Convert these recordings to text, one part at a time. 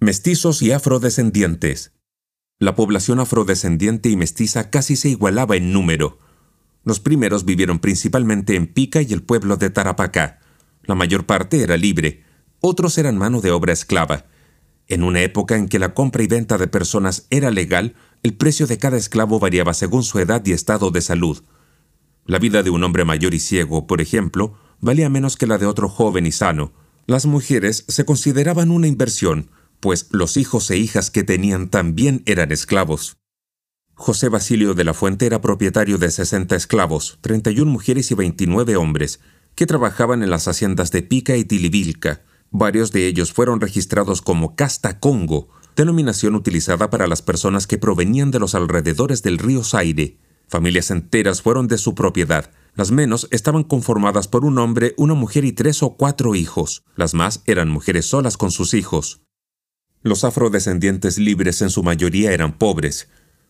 Mestizos y afrodescendientes. La población afrodescendiente y mestiza casi se igualaba en número. Los primeros vivieron principalmente en Pica y el pueblo de Tarapacá. La mayor parte era libre, otros eran mano de obra esclava. En una época en que la compra y venta de personas era legal, el precio de cada esclavo variaba según su edad y estado de salud. La vida de un hombre mayor y ciego, por ejemplo, valía menos que la de otro joven y sano. Las mujeres se consideraban una inversión, pues los hijos e hijas que tenían también eran esclavos. José Basilio de la Fuente era propietario de 60 esclavos, 31 mujeres y 29 hombres, que trabajaban en las haciendas de Pica y Tilivilca. Varios de ellos fueron registrados como Casta Congo, denominación utilizada para las personas que provenían de los alrededores del río Zaire. Familias enteras fueron de su propiedad. Las menos estaban conformadas por un hombre, una mujer y tres o cuatro hijos. Las más eran mujeres solas con sus hijos. Los afrodescendientes libres en su mayoría eran pobres.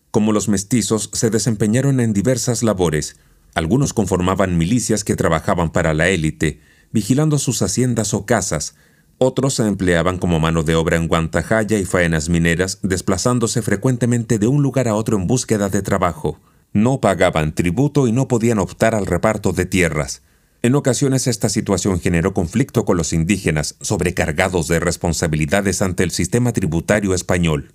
Como los mestizos, se desempeñaron en diversas labores. Algunos conformaban milicias que trabajaban para la élite, vigilando sus haciendas o casas. Otros se empleaban como mano de obra en guantajaya y faenas mineras, desplazándose frecuentemente de un lugar a otro en búsqueda de trabajo. No pagaban tributo y no podían optar al reparto de tierras. En ocasiones esta situación generó conflicto con los indígenas, sobrecargados de responsabilidades ante el sistema tributario español.